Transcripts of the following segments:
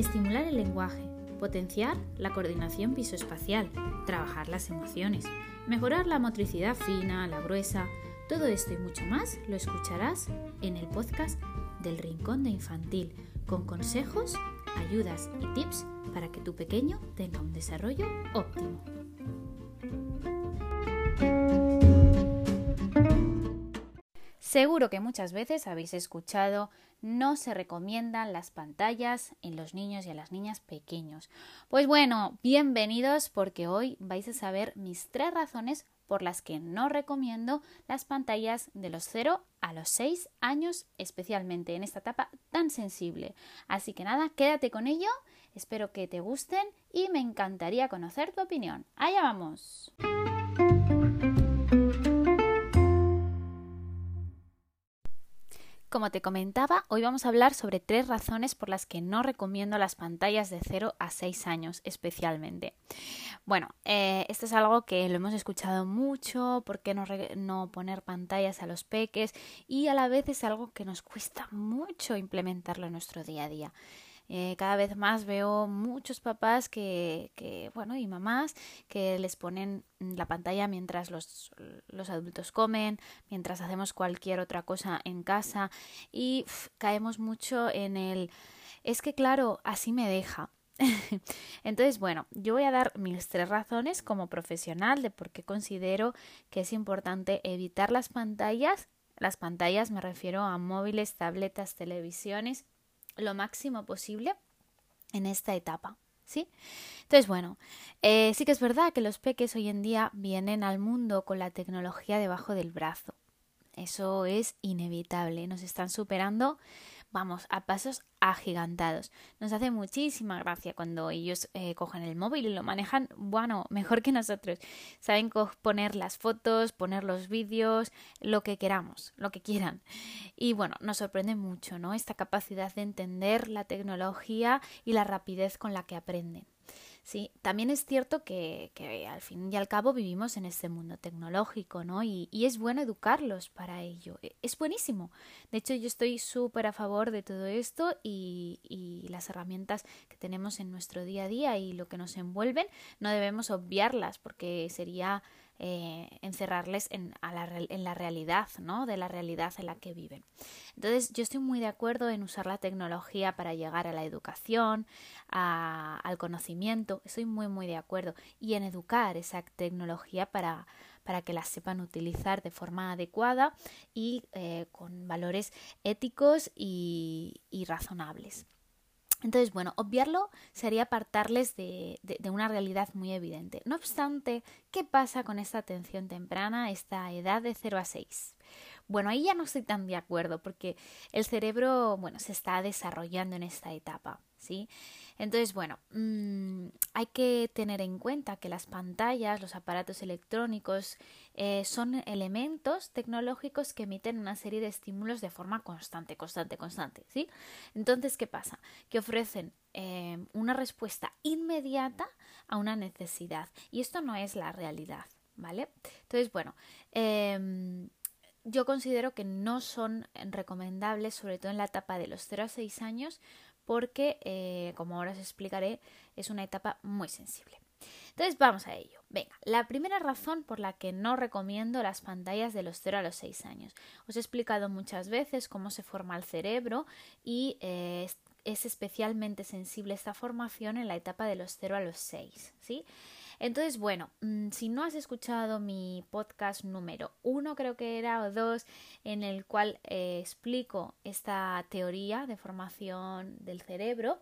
estimular el lenguaje, potenciar la coordinación visoespacial, trabajar las emociones, mejorar la motricidad fina, la gruesa, todo esto y mucho más lo escucharás en el podcast del Rincón de Infantil, con consejos, ayudas y tips para que tu pequeño tenga un desarrollo óptimo. Seguro que muchas veces habéis escuchado no se recomiendan las pantallas en los niños y en las niñas pequeños. Pues bueno, bienvenidos porque hoy vais a saber mis tres razones por las que no recomiendo las pantallas de los 0 a los 6 años, especialmente en esta etapa tan sensible. Así que nada, quédate con ello, espero que te gusten y me encantaría conocer tu opinión. Allá vamos. Como te comentaba, hoy vamos a hablar sobre tres razones por las que no recomiendo las pantallas de 0 a 6 años especialmente. Bueno, eh, esto es algo que lo hemos escuchado mucho, ¿por qué no, no poner pantallas a los peques? Y a la vez es algo que nos cuesta mucho implementarlo en nuestro día a día. Eh, cada vez más veo muchos papás que, que, bueno, y mamás que les ponen la pantalla mientras los, los adultos comen, mientras hacemos cualquier otra cosa en casa y caemos mucho en el es que claro, así me deja. Entonces, bueno, yo voy a dar mis tres razones como profesional de por qué considero que es importante evitar las pantallas. Las pantallas me refiero a móviles, tabletas, televisiones lo máximo posible en esta etapa. ¿Sí? Entonces, bueno, eh, sí que es verdad que los peques hoy en día vienen al mundo con la tecnología debajo del brazo. Eso es inevitable. Nos están superando vamos, a pasos agigantados. Nos hace muchísima gracia cuando ellos eh, cogen el móvil y lo manejan, bueno, mejor que nosotros. Saben poner las fotos, poner los vídeos, lo que queramos, lo que quieran. Y bueno, nos sorprende mucho, ¿no? Esta capacidad de entender la tecnología y la rapidez con la que aprenden. Sí, también es cierto que, que, al fin y al cabo vivimos en este mundo tecnológico, ¿no? Y, y es bueno educarlos para ello. E, es buenísimo. De hecho, yo estoy súper a favor de todo esto y, y las herramientas que tenemos en nuestro día a día y lo que nos envuelven, no debemos obviarlas porque sería eh, encerrarles en, la, en, la, realidad. De la realidad en la que viven. Entonces, yo estoy muy de acuerdo en usar la tecnología para llegar a la educación, al conocimiento, estoy muy, muy de acuerdo, y en educar esa tecnología para, para que la sepan utilizar de forma adecuada y eh, con valores éticos y razonables. Entonces, bueno, obviarlo sería apartarles de, una realidad muy evidente. No obstante, ¿qué pasa con esta atención temprana, esta edad de 0 a 6? Bueno, ahí ya no estoy tan de acuerdo porque el cerebro, bueno, se está desarrollando en esta etapa, ¿sí? Entonces, bueno, mmm, hay que tener en cuenta que las pantallas, los aparatos electrónicos, eh, son elementos tecnológicos que emiten una serie de estímulos de forma constante, constante, constante, ¿sí? Entonces, ¿qué pasa? Que ofrecen eh, una respuesta inmediata a una necesidad y esto no es la realidad, ¿vale? Entonces, bueno, eh, yo considero que no son recomendables, sobre todo en la etapa de los 0 a 6 años, porque, eh, como ahora os explicaré, es una etapa muy sensible. Entonces vamos a ello. Venga, la primera razón por la que no recomiendo las pantallas de los 0 a los 6 años. Os he explicado muchas veces cómo se forma el cerebro y eh, es especialmente sensible esta formación en la etapa de los 0 a los 6, ¿sí? Entonces, bueno, mm, si no has escuchado mi podcast número uno, creo que era, o dos, en el cual eh, explico esta teoría de formación del cerebro,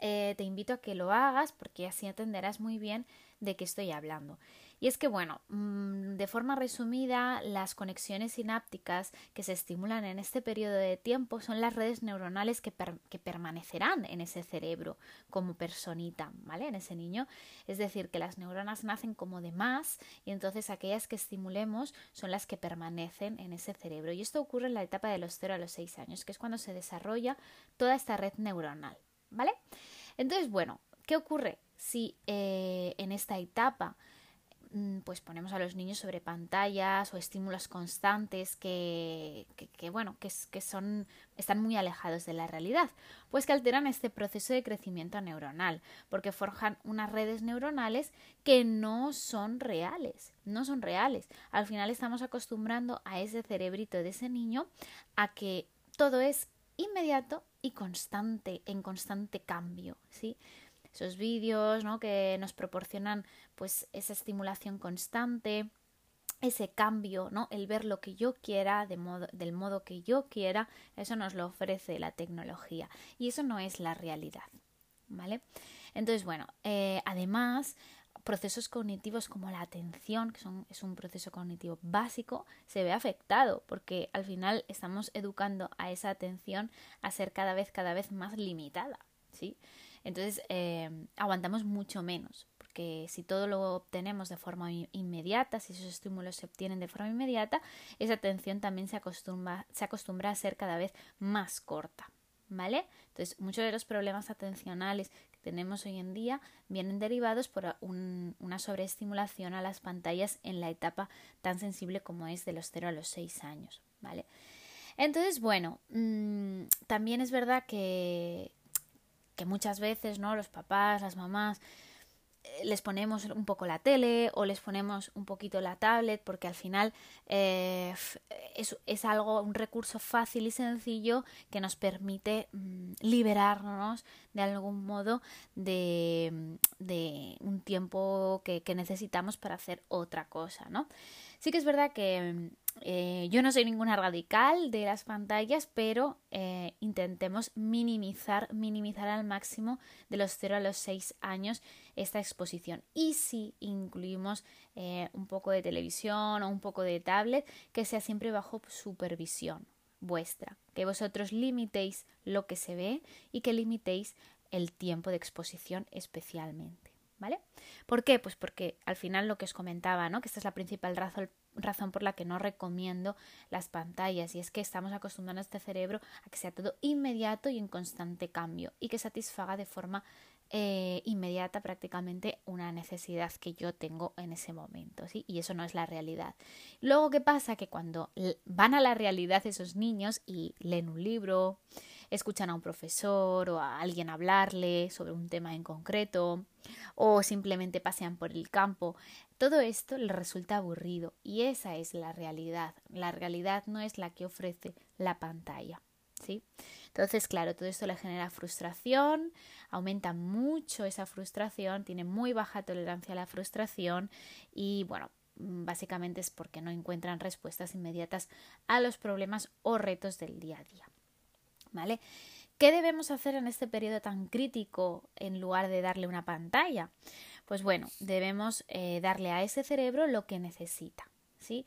eh, te invito a que lo hagas porque así entenderás muy bien de qué estoy hablando. Y es que, bueno, mm, de forma resumida, las conexiones sinápticas que se estimulan en este periodo de tiempo son las redes neuronales que, que permanecerán en ese cerebro como personita, ¿vale? En ese niño. Es decir, que las neuronas nacen como de más y entonces aquellas que estimulemos son las que permanecen en ese cerebro. Y esto ocurre en la etapa de los 0 a los 6 años, que es cuando se desarrolla toda esta red neuronal, ¿vale? Entonces, bueno, ¿qué ocurre si eh, en esta etapa pues ponemos a los niños sobre pantallas o estímulos constantes que, que, bueno, que, que son, están muy alejados de la realidad, pues que alteran este proceso de crecimiento neuronal, porque forjan unas redes neuronales que no son reales, no son reales. Al final estamos acostumbrando a ese cerebrito de ese niño a que todo es inmediato y constante, en constante cambio, ¿sí? Esos vídeos, ¿no? Que nos proporcionan, pues, esa estimulación constante, ese cambio, ¿no? El ver lo que yo quiera del modo que yo quiera, eso nos lo ofrece la tecnología y eso no es la realidad, ¿vale? Entonces, bueno, eh, además, procesos cognitivos como la atención, que son, es un proceso cognitivo básico, se ve afectado porque al final estamos educando a esa atención a ser cada vez, cada vez más limitada, ¿sí? Entonces eh, aguantamos mucho menos, porque si todo lo obtenemos de forma inmediata, si esos estímulos se obtienen de forma inmediata, esa atención también se acostumbra, se acostumbra a ser cada vez más corta, ¿vale? Entonces, muchos de los problemas atencionales tenemos hoy en día vienen derivados por una sobreestimulación a las pantallas en la etapa tan sensible como es de los 0 a los 6 años, ¿vale? Entonces, bueno, mm, también es verdad que, que muchas veces, ¿no? Los papás, las mamás, les ponemos un poco la tele o les ponemos un poquito la tablet porque al final eh, es, es, algo, un recurso fácil y sencillo que nos permite mm, liberarnos de algún modo de, de un tiempo que, que, necesitamos para hacer otra cosa, ¿no? Sí que es verdad que eh, yo no soy ninguna radical de las pantallas, pero eh, intentemos minimizar, minimizar al máximo de los 0 a los 6 años esta exposición. Y si incluimos eh, un poco de televisión o un poco de tablet, que sea siempre bajo supervisión vuestra, que vosotros limitéis lo que se ve y que limitéis el tiempo de exposición especialmente. ¿Vale? ¿Por qué? Pues porque al final lo que os comentaba, ¿no? Que esta es la principal razón, por la que no recomiendo las pantallas y es que estamos acostumbrando a este cerebro a que sea todo inmediato y en constante cambio y que satisfaga de forma eh, inmediata prácticamente una necesidad que yo tengo en ese momento, ¿sí? Y eso no es la realidad. Luego, ¿qué pasa? Que cuando van a la realidad esos niños y leen un libro, escuchan a un profesor o a alguien hablarle sobre un tema en concreto o simplemente pasean por el campo. Todo esto les resulta aburrido y esa es la realidad. La realidad no es la que ofrece la pantalla. ¿sí? Entonces, claro, todo esto le genera frustración, aumenta mucho esa frustración, tiene muy baja tolerancia a la frustración y bueno, básicamente es porque no encuentran respuestas inmediatas a los problemas o retos del día a día. ¿Vale? ¿Qué debemos hacer en este periodo tan crítico en lugar de darle una pantalla? Pues bueno, debemos eh, darle a ese cerebro lo que necesita, ¿sí?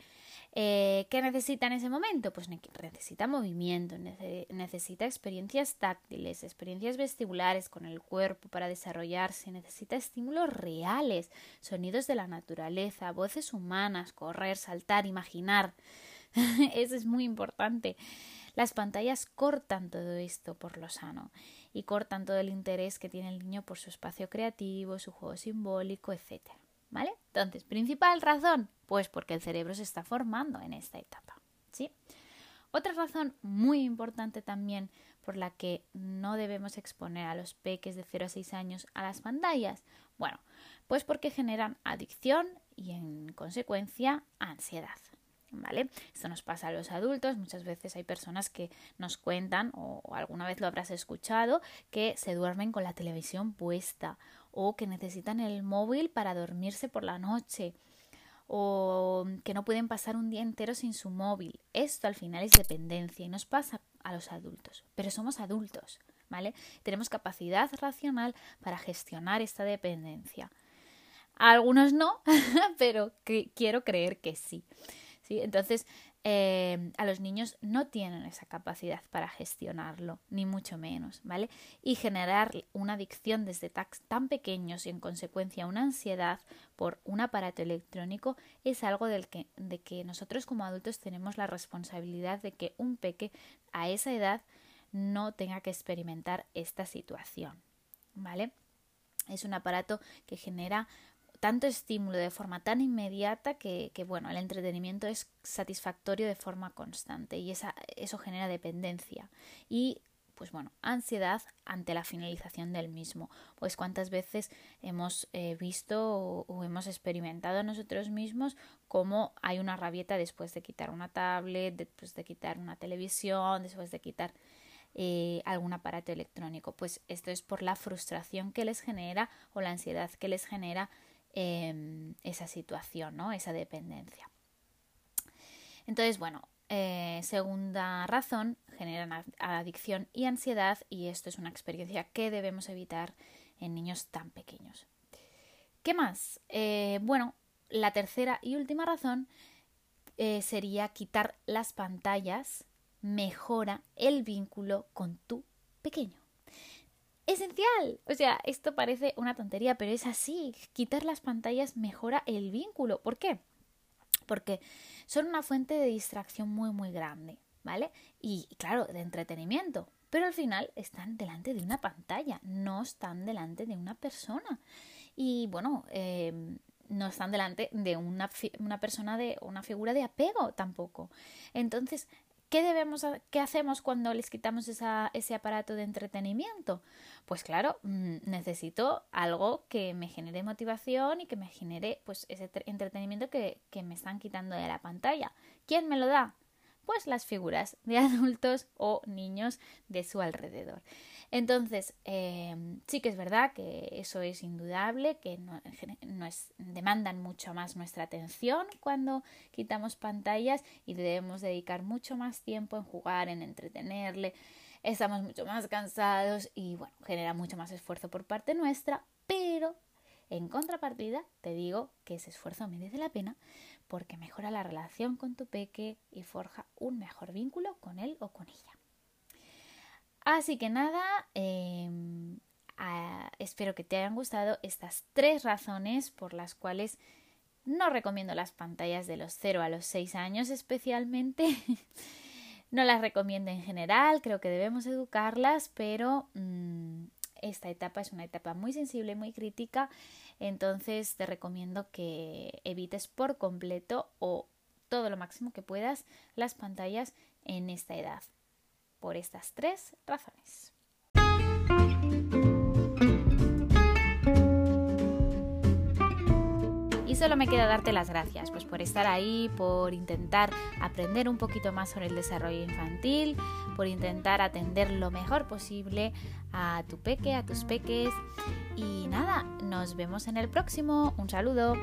Eh, ¿Qué necesita en ese momento? Pues necesita movimiento, necesita experiencias táctiles, experiencias vestibulares con el cuerpo para desarrollarse, necesita estímulos reales, sonidos de la naturaleza, voces humanas, correr, saltar, imaginar. Eso es muy importante. Las pantallas cortan todo esto por lo sano y cortan todo el interés que tiene el niño por su espacio creativo, su juego simbólico, etc. ¿Vale? Entonces, principal razón, pues porque el cerebro se está formando en esta etapa. ¿Sí? Otra razón muy importante también por la que no debemos exponer a los peques de 0 a 6 años a las pantallas, bueno, pues porque generan adicción y en consecuencia ansiedad. ¿Vale? Esto nos pasa a los adultos, muchas veces hay personas que nos cuentan, o, alguna vez lo habrás escuchado, que se duermen con la televisión puesta o que necesitan el móvil para dormirse por la noche o que no pueden pasar un día entero sin su móvil. Esto al final es dependencia y nos pasa a los adultos, pero somos adultos, ¿vale? Tenemos capacidad racional para gestionar esta dependencia. algunos no, pero quiero creer que sí. Entonces, eh, a los niños no tienen esa capacidad para gestionarlo, ni mucho menos, ¿vale? Y generar una adicción desde tan pequeños y en consecuencia una ansiedad por un aparato electrónico es algo del que, de que nosotros como adultos tenemos la responsabilidad de que un peque a esa edad no tenga que experimentar esta situación, ¿vale? Es un aparato que genera tanto estímulo de forma tan inmediata que, bueno, el entretenimiento es satisfactorio de forma constante y eso genera dependencia y pues bueno, ansiedad ante la finalización del mismo. Pues cuántas veces hemos eh, visto o, hemos experimentado nosotros mismos cómo hay una rabieta después de quitar una tablet, después de quitar una televisión, después de quitar eh, algún aparato electrónico. Pues esto es por la frustración que les genera o la ansiedad que les genera em, esa situación, ¿no? Esa dependencia. Entonces, bueno, eh, segunda razón, generan adicción y ansiedad y esto es una experiencia que debemos evitar en niños tan pequeños. ¿Qué más? Eh, bueno, la tercera y última razón sería quitar las pantallas mejora el vínculo con tu pequeño. Esencial. O sea, esto parece una tontería, pero es así. Quitar las pantallas mejora el vínculo. ¿Por qué? Porque son una fuente de distracción muy, muy grande, ¿vale? Y claro, de entretenimiento. Pero al final están delante de una pantalla, no están delante de una persona. Y bueno, em, no están delante de una, una persona de una figura de apego tampoco. Entonces, ¿Qué, debemos, ¿Qué hacemos cuando les quitamos ese aparato de entretenimiento? Pues claro, mm, necesito algo que me genere motivación y que me genere pues, ese entretenimiento que me están quitando de la pantalla. ¿Quién me lo da? Pues las figuras de adultos o niños de su alrededor. Entonces, em, sí que es verdad que eso es indudable, que no, demandan mucho más nuestra atención cuando quitamos pantallas y debemos dedicar mucho más tiempo en jugar, en entretenerle. Estamos mucho más cansados y bueno, genera mucho más esfuerzo por parte nuestra, pero en contrapartida te digo que ese esfuerzo merece la pena porque mejora la relación con tu peque y forja un mejor vínculo con él o con ella. Así que nada, em, espero que te hayan gustado estas tres razones por las cuales no recomiendo las pantallas de los 0 a los 6 años especialmente. no las recomiendo en general, creo que debemos educarlas, pero mm, esta etapa es una etapa muy sensible, muy crítica, entonces te recomiendo que evites por completo o todo lo máximo que puedas las pantallas en esta edad por estas tres razones. Solo me queda darte las gracias, pues por estar ahí, por intentar aprender un poquito más sobre el desarrollo infantil, por intentar atender lo mejor posible a tu peque, a tus peques. Y nada, nos vemos en el próximo. Un saludo.